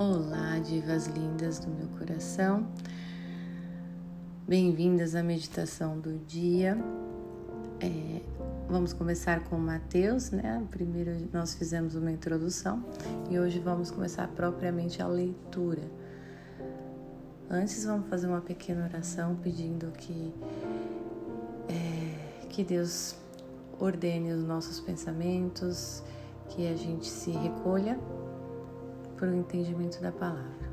Olá, divas lindas do meu coração. Bem-vindas à meditação do dia. É, vamos começar com Mateus, né? Primeiro nós fizemos uma introdução e hoje vamos começar propriamente a leitura. Antes vamos fazer uma pequena oração pedindo que é, que Deus ordene os nossos pensamentos, que a gente se recolha para o entendimento da palavra.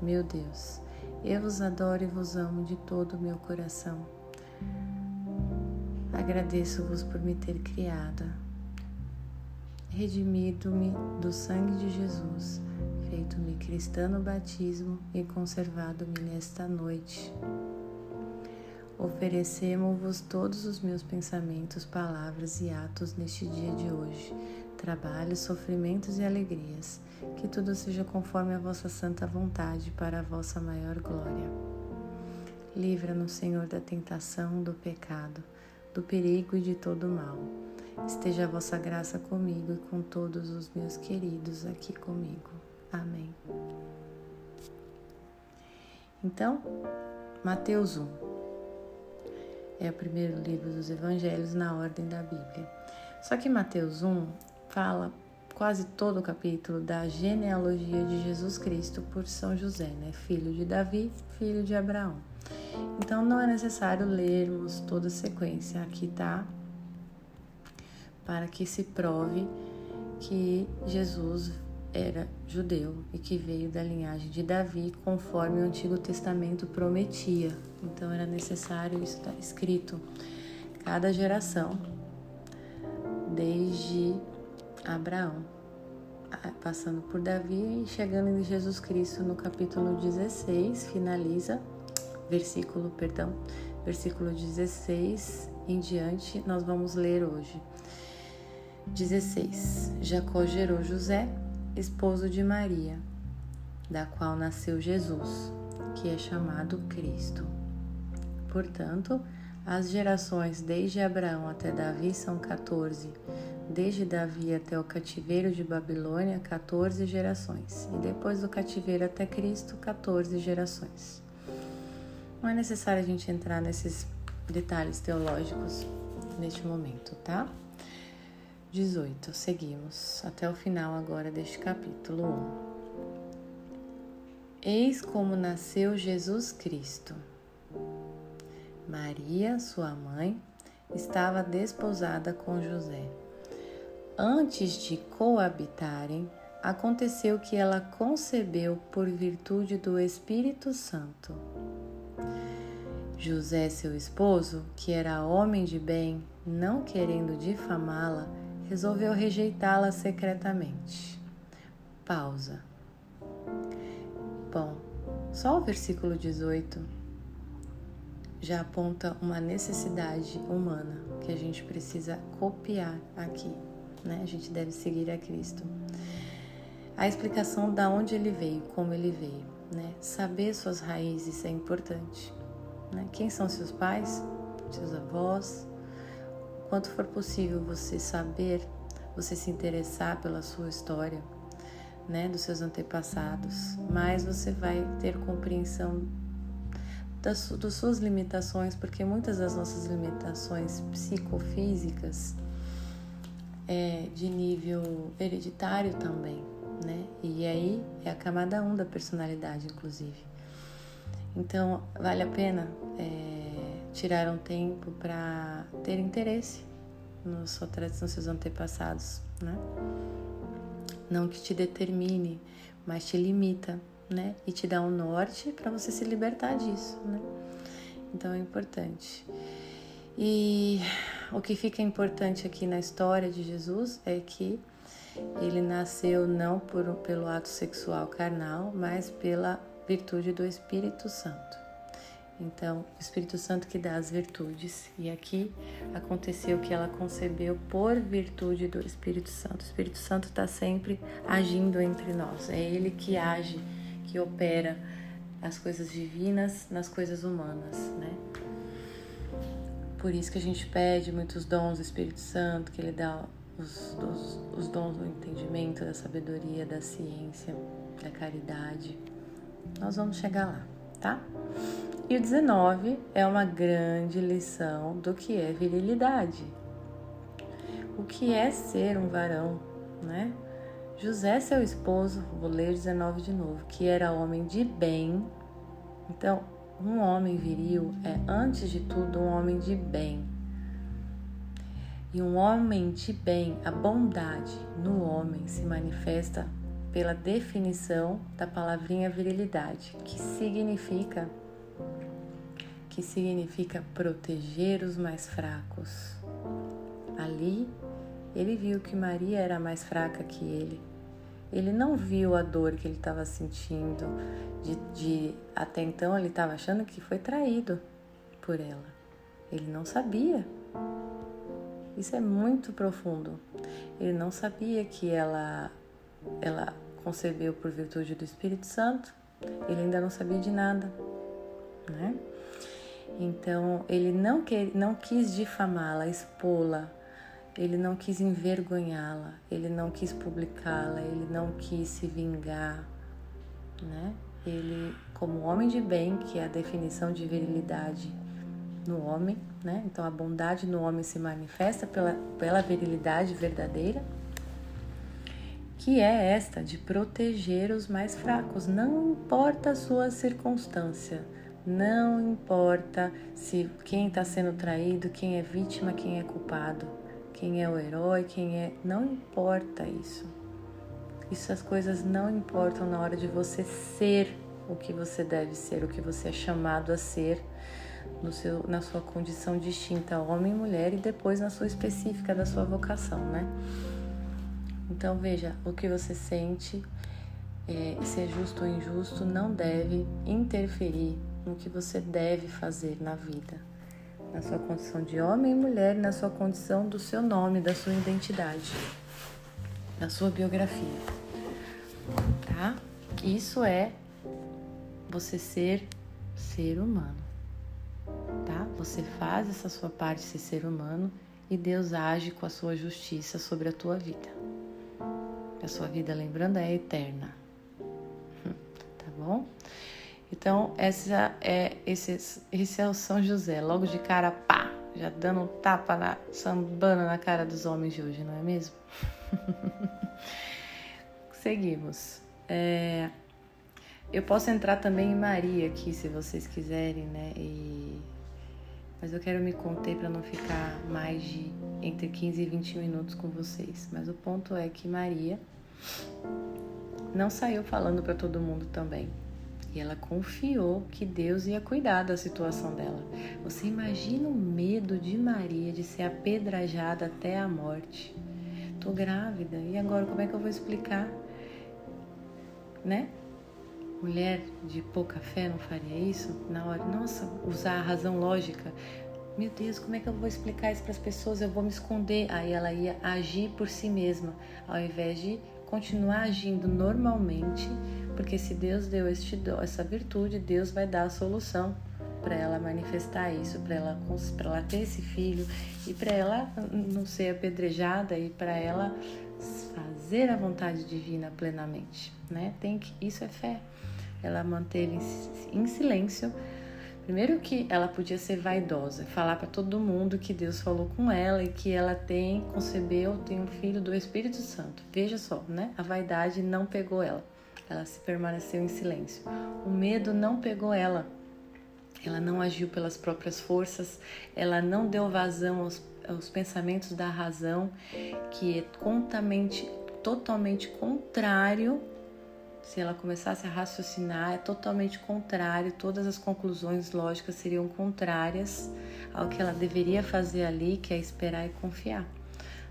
Meu Deus, eu vos adoro e vos amo de todo o meu coração. Agradeço-vos por me ter criada, redimido-me do sangue de Jesus, feito-me cristã no batismo e conservado-me nesta noite. Oferecemos-vos todos os meus pensamentos, palavras e atos neste dia de hoje, trabalhos, sofrimentos e alegrias que tudo seja conforme a vossa santa vontade, para a vossa maior glória. Livra-nos, Senhor, da tentação, do pecado, do perigo e de todo mal. Esteja a vossa graça comigo e com todos os meus queridos aqui comigo. Amém. Então, Mateus 1 é o primeiro livro dos evangelhos na ordem da Bíblia. Só que Mateus 1 fala quase todo o capítulo da genealogia de Jesus Cristo por São José, né? filho de Davi, filho de Abraão. Então não é necessário lermos toda a sequência, aqui tá para que se prove que Jesus era judeu e que veio da linhagem de Davi, conforme o Antigo Testamento prometia. Então era necessário isso estar escrito cada geração, desde Abraão, passando por Davi e chegando em Jesus Cristo no capítulo 16, finaliza, versículo, perdão, versículo 16 em diante, nós vamos ler hoje. 16. Jacó gerou José, esposo de Maria, da qual nasceu Jesus, que é chamado Cristo. Portanto, as gerações desde Abraão até Davi são 14 desde Davi até o cativeiro de Babilônia, 14 gerações, e depois do cativeiro até Cristo, 14 gerações. Não é necessário a gente entrar nesses detalhes teológicos neste momento, tá? 18. Seguimos até o final agora deste capítulo 1. Eis como nasceu Jesus Cristo. Maria, sua mãe, estava desposada com José Antes de coabitarem, aconteceu que ela concebeu por virtude do Espírito Santo. José, seu esposo, que era homem de bem, não querendo difamá-la, resolveu rejeitá-la secretamente. Pausa. Bom, só o versículo 18 já aponta uma necessidade humana que a gente precisa copiar aqui né? A gente deve seguir a Cristo. A explicação da onde ele veio, como ele veio, né? Saber suas raízes é importante, né? Quem são seus pais, seus avós? Quanto for possível você saber, você se interessar pela sua história, né, dos seus antepassados, mais você vai ter compreensão das, das suas limitações, porque muitas das nossas limitações psicofísicas é, de nível hereditário também, né? E aí é a camada 1 da personalidade, inclusive. Então, vale a pena é, tirar um tempo para ter interesse tradição, seus antepassados, né? Não que te determine, mas te limita, né? E te dá um norte para você se libertar disso, né? Então é importante. E o que fica importante aqui na história de Jesus é que ele nasceu não por, pelo ato sexual carnal, mas pela virtude do Espírito Santo. Então, o Espírito Santo que dá as virtudes. E aqui aconteceu que ela concebeu por virtude do Espírito Santo. O Espírito Santo está sempre agindo entre nós. É Ele que age, que opera as coisas divinas nas coisas humanas, né? Por isso que a gente pede muitos dons do Espírito Santo, que ele dá os, os, os dons do entendimento, da sabedoria, da ciência, da caridade. Nós vamos chegar lá, tá? E o 19 é uma grande lição do que é virilidade. O que é ser um varão, né? José, seu esposo, vou ler 19 de novo, que era homem de bem. Então, um homem viril é, antes de tudo, um homem de bem. E um homem de bem, a bondade no homem se manifesta pela definição da palavrinha virilidade, que significa que significa proteger os mais fracos. Ali, ele viu que Maria era mais fraca que ele. Ele não viu a dor que ele estava sentindo, de, de até então ele estava achando que foi traído por ela. Ele não sabia isso é muito profundo. Ele não sabia que ela, ela concebeu por virtude do Espírito Santo. Ele ainda não sabia de nada, né? Então ele não, que, não quis difamá-la, expô-la. Ele não quis envergonhá-la. Ele não quis publicá-la. Ele não quis se vingar, né? Ele, como homem de bem, que é a definição de virilidade no homem, né? Então a bondade no homem se manifesta pela, pela virilidade verdadeira, que é esta de proteger os mais fracos. Não importa a sua circunstância, não importa se quem está sendo traído, quem é vítima, quem é culpado, quem é o herói, quem é. Não importa isso. Isso as coisas não importam na hora de você ser o que você deve ser, o que você é chamado a ser no seu, na sua condição distinta, homem e mulher, e depois na sua específica da sua vocação, né? Então veja, o que você sente, é, se é justo ou injusto, não deve interferir no que você deve fazer na vida, na sua condição de homem e mulher, na sua condição do seu nome, da sua identidade, da sua biografia, tá? Isso é você ser ser humano tá? Você faz essa sua parte ser ser humano e Deus age com a sua justiça sobre a tua vida. A sua vida, lembrando, é eterna. Tá bom? Então, essa é, esse, esse é o São José, logo de cara, pá, já dando um tapa, na, sambando na cara dos homens de hoje, não é mesmo? Seguimos. É, eu posso entrar também em Maria aqui, se vocês quiserem, né? E... Mas eu quero me conter para não ficar mais de entre 15 e 20 minutos com vocês. Mas o ponto é que Maria não saiu falando para todo mundo também. E ela confiou que Deus ia cuidar da situação dela. Você imagina o medo de Maria de ser apedrejada até a morte. Tô grávida, e agora como é que eu vou explicar? Né? mulher de pouca fé não faria isso? Na hora, nossa, usar a razão lógica. Meu Deus, como é que eu vou explicar isso para as pessoas? Eu vou me esconder. Aí ela ia agir por si mesma, ao invés de continuar agindo normalmente, porque se Deus deu este, essa virtude, Deus vai dar a solução para ela manifestar isso, para ela, ela ter esse filho e para ela não ser apedrejada e para ela fazer a vontade divina plenamente, né? Tem que isso é fé ela manteve em silêncio. Primeiro que ela podia ser vaidosa, falar para todo mundo que Deus falou com ela e que ela tem, concebeu, tem um filho do Espírito Santo. Veja só, né? A vaidade não pegou ela. Ela se permaneceu em silêncio. O medo não pegou ela. Ela não agiu pelas próprias forças, ela não deu vazão aos, aos pensamentos da razão, que é totalmente, totalmente contrário se ela começasse a raciocinar, é totalmente contrário, todas as conclusões lógicas seriam contrárias ao que ela deveria fazer ali, que é esperar e confiar.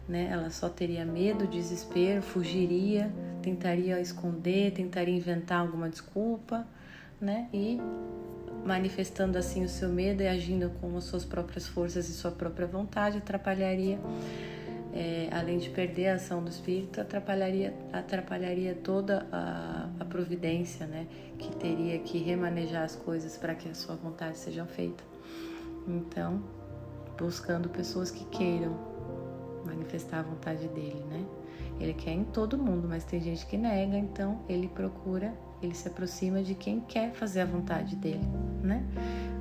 Né? Ela só teria medo, desespero, fugiria, tentaria esconder, tentaria inventar alguma desculpa, né? E manifestando assim o seu medo e agindo com as suas próprias forças e sua própria vontade, atrapalharia é, além de perder a ação do espírito, atrapalharia, atrapalharia toda a, a providência, né? Que teria que remanejar as coisas para que a sua vontade seja feita. Então, buscando pessoas que queiram manifestar a vontade dele, né? Ele quer em todo mundo, mas tem gente que nega, então ele procura, ele se aproxima de quem quer fazer a vontade dele, né?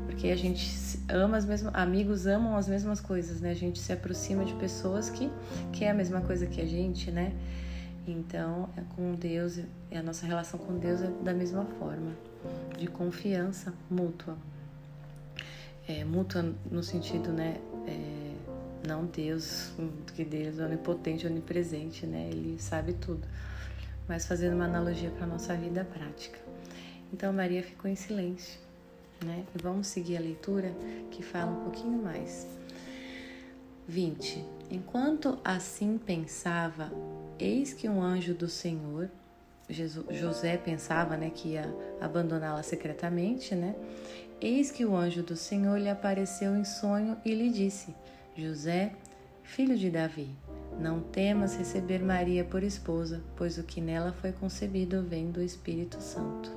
Porque a gente ama as mesmas, amigos amam as mesmas coisas, né? A gente se aproxima de pessoas que quer a mesma coisa que a gente, né? Então, é com Deus, e a nossa relação com Deus é da mesma forma, de confiança mútua. É, mútua no sentido, né? É, não Deus, que Deus é onipotente, onipresente, né? Ele sabe tudo. Mas fazendo uma analogia para nossa vida prática. Então, Maria ficou em silêncio, né? E vamos seguir a leitura que fala um pouquinho mais. 20. Enquanto assim pensava, eis que um anjo do Senhor, José pensava né, que ia abandoná-la secretamente, né? Eis que o anjo do Senhor lhe apareceu em sonho e lhe disse: José, filho de Davi, não temas receber Maria por esposa, pois o que nela foi concebido vem do Espírito Santo.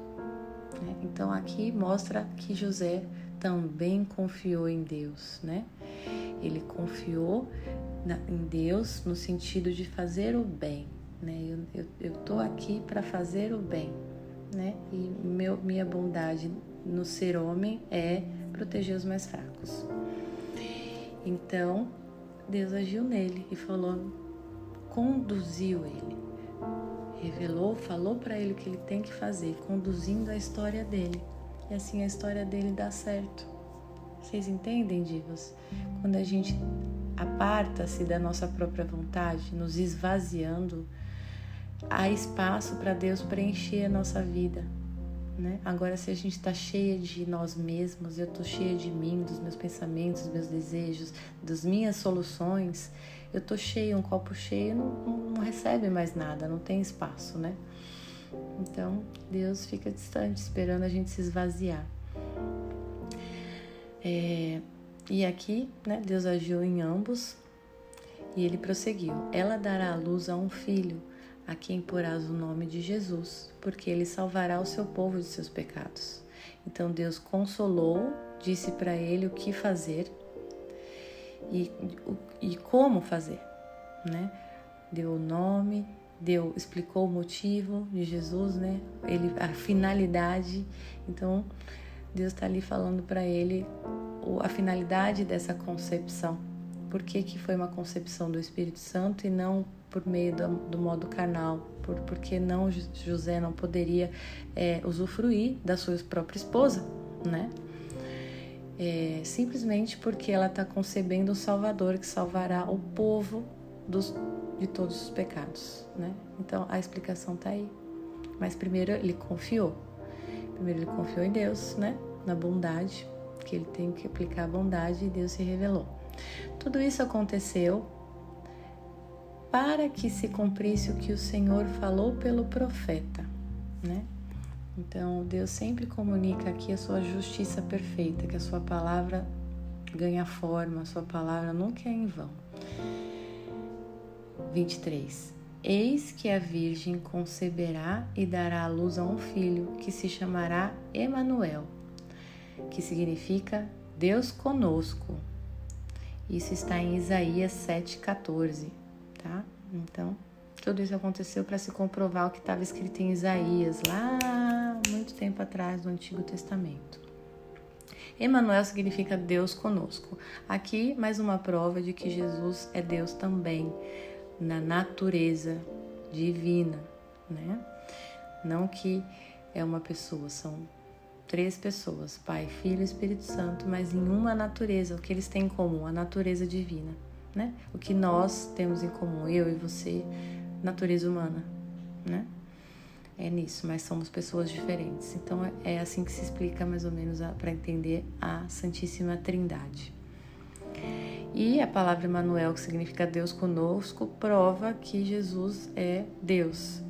Né? Então aqui mostra que José também confiou em Deus, né? Ele confiou em Deus no sentido de fazer o bem, né? Eu, eu, tô aqui para fazer o bem, né? E meu, minha bondade no ser homem é proteger os mais fracos. Então, Deus agiu nele e falou, conduziu ele, revelou, falou para ele o que ele tem que fazer, conduzindo a história dele. E assim a história dele dá certo. Vocês entendem, divas? Quando a gente aparta-se da nossa própria vontade, nos esvaziando, há espaço para Deus preencher a nossa vida. Né? Agora, se a gente está cheia de nós mesmos, eu estou cheia de mim, dos meus pensamentos, dos meus desejos, das minhas soluções, eu estou cheia, um copo cheio não, não, recebe mais nada, não tem espaço, né? Então, Deus fica distante, esperando a gente se esvaziar. É, e aqui, né, Deus agiu em ambos e ele prosseguiu: Ela dará à luz a um filho, a quem porás o nome de Jesus, porque ele salvará o seu povo de seus pecados. Então Deus consolou, disse para ele o que fazer e, e como fazer, né? Deu o nome, deu, explicou o motivo de Jesus, né? Ele, a finalidade. Então Deus está ali falando para ele a finalidade dessa concepção. Por que, que foi uma concepção do Espírito Santo e não por meio do, do modo carnal? Por, porque não José não poderia é, usufruir da sua própria esposa, né? É, simplesmente porque ela está concebendo um Salvador que salvará o povo dos, de todos os pecados, né? Então a explicação está aí. Mas primeiro ele confiou. Primeiro ele confiou em Deus, né? Na bondade, que ele tem que aplicar a bondade e Deus se revelou. Tudo isso aconteceu para que se cumprisse o que o Senhor falou pelo profeta, né? Então, Deus sempre comunica aqui a sua justiça perfeita, que a sua palavra ganha forma, a sua palavra nunca é em vão. 23. Eis que a Virgem conceberá e dará à luz a um filho, que se chamará Emanuel, que significa Deus conosco. Isso está em Isaías 7,14, tá? Então, tudo isso aconteceu para se comprovar o que estava escrito em Isaías, lá muito tempo atrás, no Antigo Testamento. Emanuel significa Deus conosco. Aqui, mais uma prova de que Jesus é Deus também na natureza divina, né? Não que é uma pessoa, são três pessoas, Pai, Filho e Espírito Santo, mas em uma natureza, o que eles têm em comum, a natureza divina, né? O que nós temos em comum, eu e você, natureza humana, né? É nisso, mas somos pessoas diferentes. Então é assim que se explica mais ou menos para entender a Santíssima Trindade. E a palavra Emmanuel, que significa Deus conosco, prova que Jesus é Deus,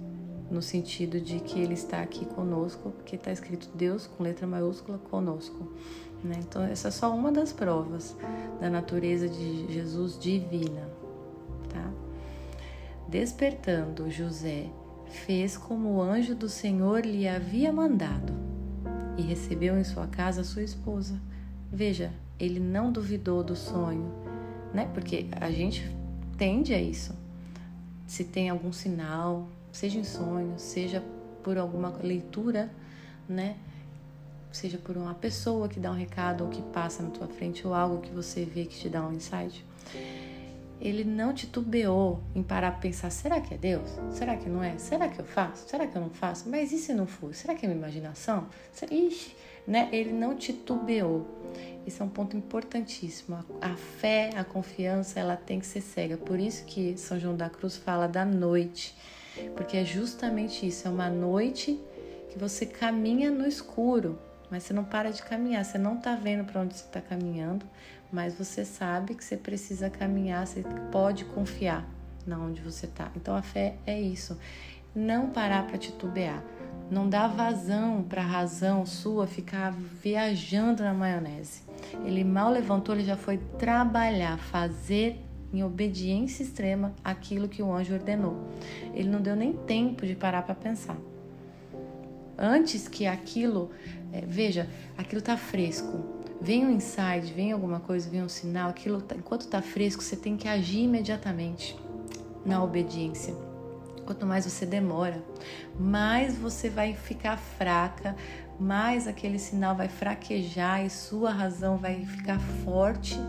no sentido de que ele está aqui conosco, porque está escrito Deus com letra maiúscula conosco. Né? Então, essa é só uma das provas da natureza de Jesus divina. Tá? Despertando, José fez como o anjo do Senhor lhe havia mandado e recebeu em sua casa sua esposa. Veja, ele não duvidou do sonho né? Porque a gente tende a isso. Se tem algum sinal, seja em sonho, seja por alguma leitura, né? Seja por uma pessoa que dá um recado ou que passa na tua frente ou algo que você vê que te dá um insight. Ele não titubeou em parar para pensar: será que é Deus? Será que não é? Será que eu faço? Será que eu não faço? Mas e se não for? Será que é minha imaginação? Ixi, né? Ele não titubeou. Isso é um ponto importantíssimo. A fé, a confiança, ela tem que ser cega. Por isso que São João da Cruz fala da noite, porque é justamente isso. É uma noite que você caminha no escuro, mas você não para de caminhar. Você não está vendo para onde você está caminhando, mas você sabe que você precisa caminhar. Você pode confiar na onde você está. Então a fé é isso. Não parar para titubear não dá vazão para a razão sua ficar viajando na maionese. Ele mal levantou, ele já foi trabalhar, fazer em obediência extrema aquilo que o anjo ordenou. Ele não deu nem tempo de parar para pensar. Antes que aquilo, é, veja, aquilo tá fresco. Vem um insight, vem alguma coisa, vem um sinal, aquilo tá, enquanto tá fresco, você tem que agir imediatamente na obediência. Quanto mais você demora, mais você vai ficar fraca, mais aquele sinal vai fraquejar e sua razão vai ficar forte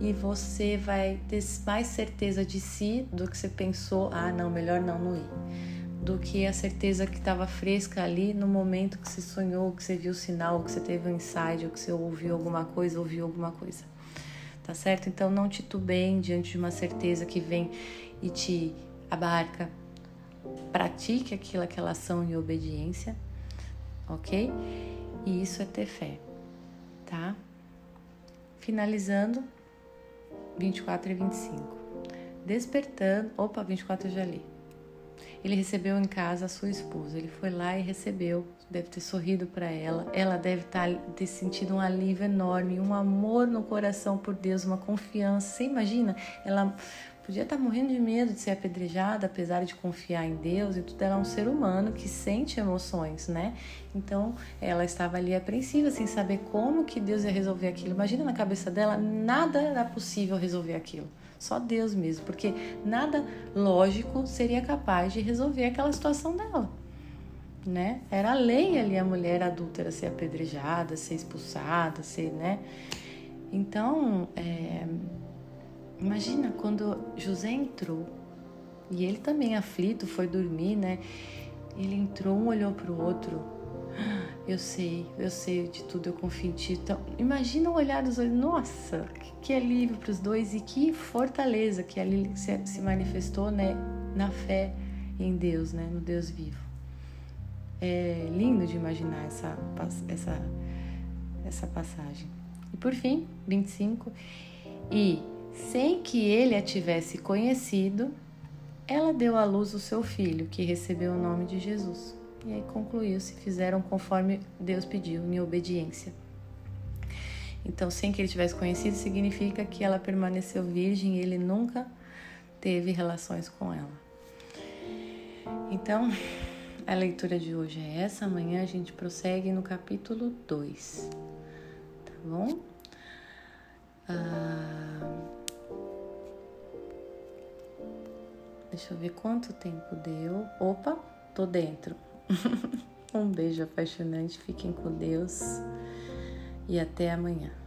e você vai ter mais certeza de si do que você pensou, ah, não, melhor não, não ir. Do que a certeza que estava fresca ali no momento que você sonhou, que você viu o sinal, que você teve um insight, ou que você ouviu alguma coisa, ouviu alguma coisa. Tá certo? Então não titubeiem diante de uma certeza que vem e te abarca, pratique aquilo, aquela ação em obediência, ok? E isso é ter fé, tá? Finalizando, 24 e 25. Despertando, opa, 24 eu já li. Ele recebeu em casa a sua esposa. Ele foi lá e recebeu, deve ter sorrido para ela. Ela deve tá, ter sentido um alívio enorme, um amor no coração por Deus, uma confiança. Você imagina? Ela podia estar tá morrendo de medo de ser apedrejada, apesar de confiar em Deus e tudo. Ela é um ser humano que sente emoções, né? Então ela estava ali apreensiva, sem saber como que Deus ia resolver aquilo. Imagina na cabeça dela, nada era possível resolver aquilo. Só Deus mesmo, porque nada lógico seria capaz de resolver aquela situação dela. Né? Era lei ali a mulher adúltera ser apedrejada, ser expulsada, ser, né? Então, é, Imagina quando José entrou e ele também aflito foi dormir, né? Ele entrou, um olhou para o outro. Eu sei, eu sei de tudo, eu confio em ti. Então, imagina o olhar dos dois. Nossa, que, que alívio para os dois e que fortaleza que ali se, se manifestou, né? Na fé em Deus, né? No Deus vivo. É lindo de imaginar essa, essa, essa passagem. E por fim, 25. E sem que ele a tivesse conhecido, ela deu à luz o seu filho, que recebeu o nome de Jesus. E aí concluiu-se: fizeram conforme Deus pediu, em obediência. Então, sem que ele tivesse conhecido, significa que ela permaneceu virgem e ele nunca teve relações com ela. Então, a leitura de hoje é essa. Amanhã a gente prossegue no capítulo 2. Tá bom? Ah. Deixa eu ver quanto tempo deu. Opa, tô dentro. um beijo apaixonante, fiquem com Deus e até amanhã.